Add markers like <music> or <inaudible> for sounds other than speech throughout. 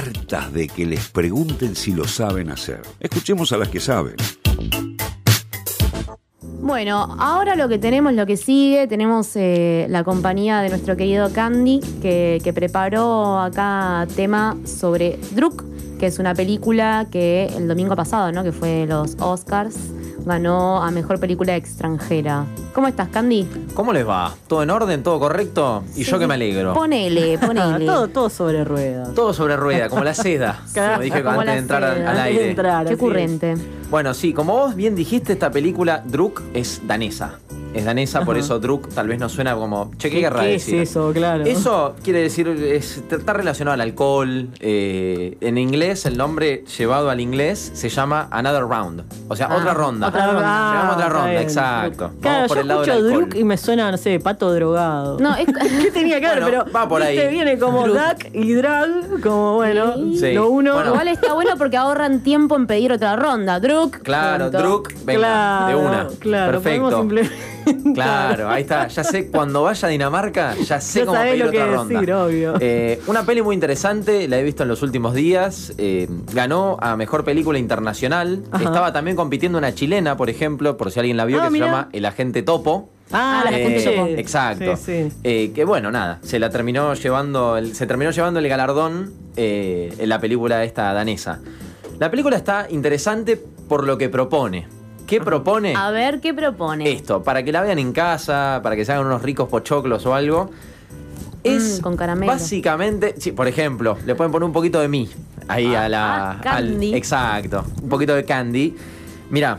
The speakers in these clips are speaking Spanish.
hartas de que les pregunten si lo saben hacer. Escuchemos a las que saben. Bueno, ahora lo que tenemos, lo que sigue, tenemos eh, la compañía de nuestro querido Candy, que, preparó acá tema sobre Druk, que es una película que el domingo pasado, ¿no? Que fue los Oscars, ganó a mejor película extranjera. ¿Cómo estás, Candy? ¿Cómo les va? ¿Todo en orden? ¿Todo correcto? Y yo que me alegro. Ponele, <laughs> ponele. todo, todo sobre ruedas. Todo sobre rueda, como la seda. <laughs> como dije Como antes de entrar al, seda. aire. entrar, Qué ocurrente. Bueno, sí, como vos bien dijiste, esta película Druk es danesa. Es danesa, por eso Druk tal vez nos suena como. Che, qué, ¿Qué, querrá qué es decir? eso? Claro. Eso quiere decir, es- está relacionado al alcohol. eh, en inglés, el nombre llevado al inglés se llama Another Round. O sea, Ah, otra ronda. otra ronda. Ah, Llevamos a otra ronda, bien. exacto. Claro, Vamos por yo el lado escucho. Druk y me suena, no sé, pato drogado. No, es, <laughs> ¿Qué tenía que ver? Bueno, pero va por ahí. viene como Druk. Duck y Drag, como bueno, Sí. lo uno. Bueno. igual está bueno porque ahorran tiempo en pedir otra ronda. Druk. Claro, punto. Druk, venga, claro, de una. Claro, podemos Perfecto. <laughs> Claro, ahí está. Ya sé, cuando vaya a Dinamarca, ya sé Ya cómo pedir lo que otra ronda. decir, obvio. Eh, una peli muy interesante, la he visto en los últimos días. eh, ganó a mejor película internacional. Ajá. Estaba también compitiendo una chilena, por ejemplo, por si alguien la vio, Ah, que mirá. se llama El Agente Topo. Ah, la Eh, gente topo. Exacto. Sí, sí. Eh, que bueno, nada, se la terminó llevando, el- se terminó llevando el galardón eh, en la película esta danesa. La película está interesante por lo que propone. ¿Qué propone? A ver, ¿qué propone? Esto, para que la vean en casa, para que se hagan unos ricos pochoclos o algo. Es Mm, con caramelo. básicamente, sí, por ejemplo, le pueden poner un poquito de mí ahí a la. ah, candy. al- exacto, un poquito de candy. Mira,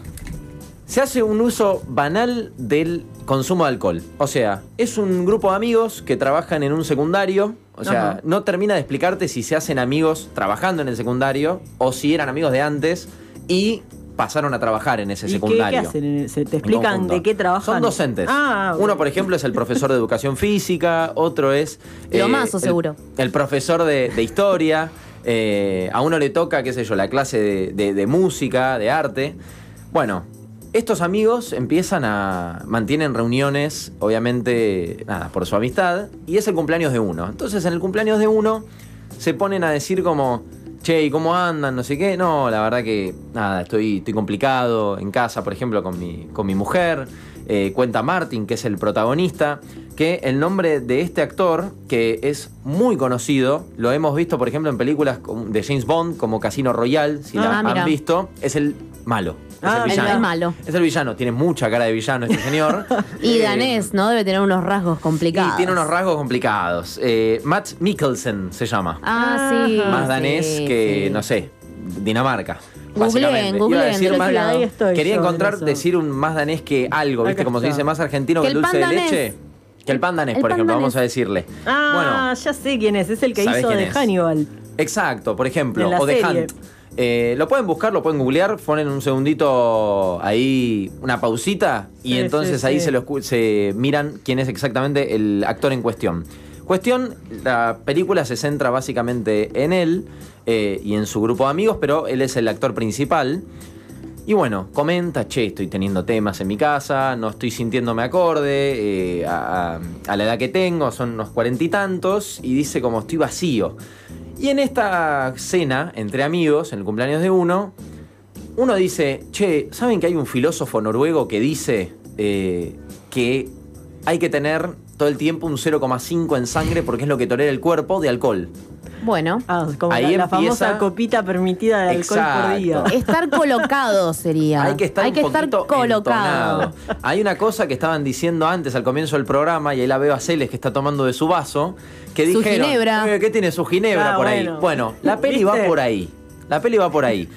se hace un uso banal del consumo de alcohol. O sea, es un grupo de amigos que trabajan en un secundario. O sea, Ajá. no termina de explicarte si se hacen amigos trabajando en el secundario o si eran amigos de antes y pasaron a trabajar en ese ¿Y qué, secundario. qué hacen? ¿Se ¿Te explican de qué trabajan? Son docentes. Ah, Uno, por ejemplo, es el profesor de educación física, otro es... Lo mazo, el- seguro. El, profesor de, de historia, eh, a uno le toca, qué sé yo, la clase de, de- de música, de arte. Bueno, estos amigos empiezan a... mantienen reuniones, obviamente, nada, por su amistad, y es el cumpleaños de uno. Entonces, en el cumpleaños de uno, se ponen a decir como... Che, ¿y cómo andan? No sé qué. No, la verdad que nada, estoy, estoy complicado en casa, por ejemplo, con mi, con mi mujer. Eh, cuenta Martin, que es el protagonista, que el nombre de este actor, que es muy conocido, lo hemos visto, por ejemplo, en películas de James Bond, como Casino Royale, si la Ah, mira. han visto, es el malo. Es Ah, el el- villano. malo. Es el villano, tiene mucha cara de villano este señor. <laughs> Y Eh, danés, ¿no? Debe tener unos rasgos complicados. Y tiene unos rasgos complicados. Eh, Matt Mikkelsen se llama. Ah, sí. Más sí, danés que, sí. no sé, Dinamarca. Googleen, más- Quería encontrar, decir un más danés que algo, ¿viste? Acá Como se dice, más argentino que, Que el dulce de danés. leche. Que el pan danés, El por pan ejemplo, danés. vamos a decirle. Ah, ya sé quién es. Es el que ¿Sabés hizo de es? Hannibal. Exacto, por ejemplo, o de. Hunt. Eh, lo pueden buscar, lo pueden googlear, ponen un segundito ahí, una pausita, y Sí, entonces sí, ahí sí. Se, lo se miran quién es exactamente el actor en cuestión. Cuestión, la película se centra básicamente en él eh, y en su grupo de amigos, pero él es el actor principal. Y bueno, comenta, che, estoy teniendo temas en mi casa, no estoy sintiéndome acorde eh, a- a la edad que tengo, son unos cuarenta y tantos, y dice como estoy vacío. Y en esta cena entre amigos, en el cumpleaños de uno, uno dice, che, ¿saben que hay un filósofo noruego que dice eh, que hay que tener todo el tiempo un 0,5 en sangre porque es lo que tolera el cuerpo de alcohol? Bueno, Ah, como Ahí la, la empieza- famosa copita permitida de alcohol por día. Exacto. estar colocado sería. Hay que estar, un estar poquito colocado. entonado. Hay una cosa que estaban diciendo antes al comienzo del programa, y ahí la veo a Celes que está tomando de su vaso, que Su dijeron, ginebra. "Eh, ¿qué tiene su ginebra Ah, por ahí? bueno. Bueno, la peli va por ahí. La peli va por ahí.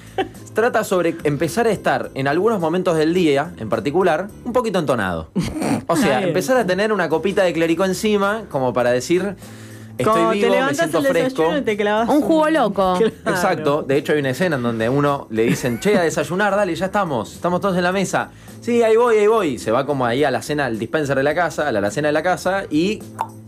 Trata sobre empezar a estar en algunos momentos del día, en particular, un poquito entonado. O sea, empezar a tener una copita de clérico encima, como para decir, estoy Como vivo, te me levantás siento el fresco. desayuno y te clavas Un jugo loco. <laughs> Claro. Exacto, de hecho hay una escena en donde uno le dicen, che, a desayunar, dale, ya estamos, estamos todos en la mesa. Sí, ahí voy, ahí voy. Se va como ahí a la cena, al dispenser de la casa, a la alacena de la casa y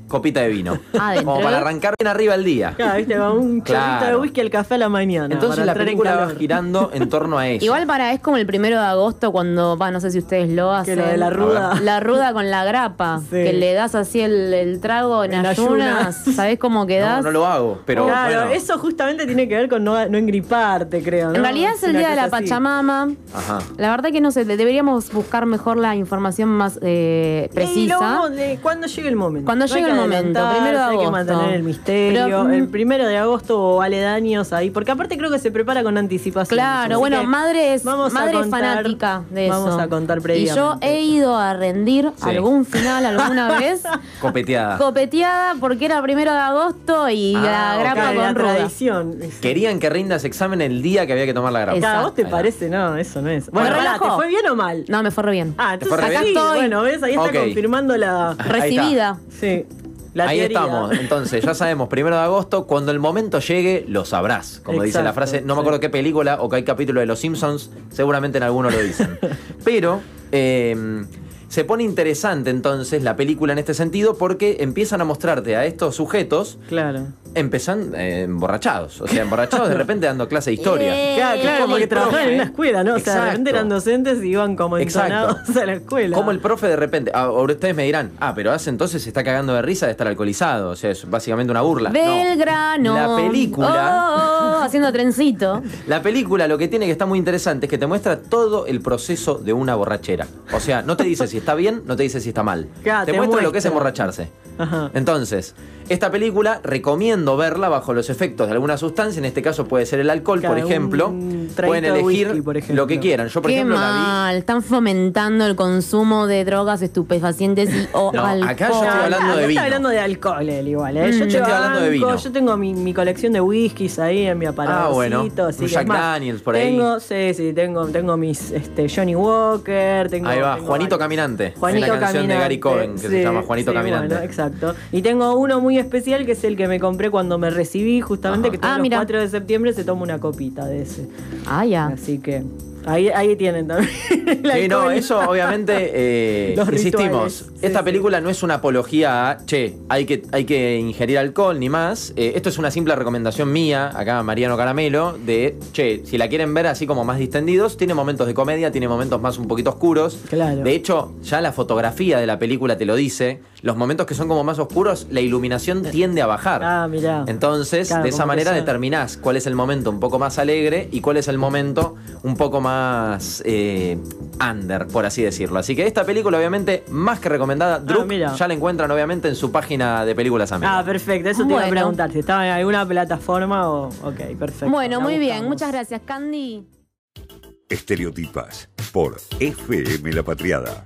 copita de vino. <laughs> Adentro. Como para arrancar bien arriba el día. Claro, viste, va un chorrito de Claro. whisky al café a la mañana. Entonces para la en película va girando en torno a <laughs> eso. Igual para, es como el primero de agosto cuando, va, no sé si ustedes lo Que hacen. lo de la ruda. La ruda con la grapa. Sí. Que le das así el, el trago en, En ayunas. ayunas. ¿Sabés cómo quedás? No, no lo hago, pero claro, bueno. eso justamente tiene que ver con no, no engriparte, creo. ¿no? En realidad es el Una día de la así. Pachamama. Ajá. La verdad que no sé, de- deberíamos buscar mejor la información más eh, Y precisa. lo vamos de- cuando llegue el momento. Cuando llegue que el momento, primero de Hay que agosto. mantener el misterio. Pero, mm, el primero de agosto o aledaños ahí. Porque aparte creo que se prepara con anticipación. Claro, Así bueno, madre es, vamos a madre es contar- fanática de eso. Vamos a contar Y previamente. yo he ido a rendir Sí. algún final alguna <laughs> vez Copeteada. copeteada porque era primero de agosto y Ah, la grapa la con ruda. tradición. Querían que rindas examen el día que había que tomar la grapa. Cada vos te parece, no, eso no es. Bueno, Me pará, ¿te relajó. fue bien o mal? No, me fue re bien. Ah, ¿Te fue entonces acá bien? estoy. Bueno, ¿ves? Ahí está confirmando la. Recibida. Sí. La Ahí teoría. estamos. Entonces, ya sabemos, primero de agosto, cuando el momento llegue, lo sabrás. Como dice la frase, no me acuerdo qué película o qué capítulo de Los Simpsons, seguramente en alguno lo dicen. <laughs> Pero eh, se pone interesante entonces la película en este sentido porque empiezan a mostrarte a estos sujetos Claro. empezando eh, emborrachados. O sea, emborrachados de repente dando clase de historia. Eh, Claro, claro, como porque el trabajaban en una escuela, ¿no? O sea, de repente eran docentes y iban como entonados a la escuela. Como el profe de repente, ah, ahora ustedes me dirán, ah, pero hace entonces se está cagando de risa de estar alcoholizado, o sea, es básicamente una burla. No. Belgrano. La película, Oh, haciendo trencito. <laughs> la película lo que tiene que estar muy interesante es que te muestra todo el proceso de una borrachera. O sea, no te dice si está bien, no te dice si está mal. Claro, te, te muestra lo que es emborracharse. Ajá. Entonces, esta película recomiendo verla bajo los efectos de alguna sustancia, en este caso puede ser el alcohol, por ejemplo. Pueden de elegir whisky, por ejemplo. lo que quieran. Yo, por Qué ejemplo, la mal. Están fomentando el consumo de drogas estupefacientes y o <laughs> No, alcohol. acá yo estoy hablando acá de vino. hablando de alcohol él igual, ¿eh? Mm. Yo, Yo te estoy hablando de vino. Yo tengo mi, mi colección de whiskies ahí en mi aparato. Ah, bueno. Así que Jack más, Daniels por ahí. Tengo, sí, sí, tengo, tengo mis este, Johnny Walker. Tengo, Ahí va, tengo Juanito varios. Caminante. Juanito Es la canción de Gary Cohen que se llama Juanito sí, Caminante. bueno, exacto. Y tengo uno muy especial que es el que me compré cuando me recibí, justamente, Ajá. que todos Ah, los mira. 4 de septiembre se toma una copita de ese. Ah, ya. Así que ahí, ahí tienen también. <laughs> Sí, no, eso obviamente, eh, <laughs> Los insistimos, esta sí, película no es una apología a, che, hay que, hay que ingerir alcohol ni más. Eh, esto es una simple recomendación mía, acá Mariano Caramelo, de, che, si la quieren ver así como más distendidos, tiene momentos de comedia, tiene momentos más un poquito oscuros. Claro. De hecho, ya la fotografía de la película te lo dice, los momentos que son como más oscuros, la iluminación tiende a bajar. Ah, mirá. Entonces, Claro, de esa manera determinás cuál es el momento un poco más alegre y cuál es el momento un poco más eh, under, por así decirlo. Así que esta película, obviamente, más que recomendada, Druk, Ah, mira. ya la encuentran, obviamente, en su página de películas amigas. Ah, perfecto. Eso te iba a preguntar. Si estaba en alguna plataforma o. Ok, perfecto. Bueno, la muy bien. Muchas gracias, Candy. Estereotipas por FM La Patriada.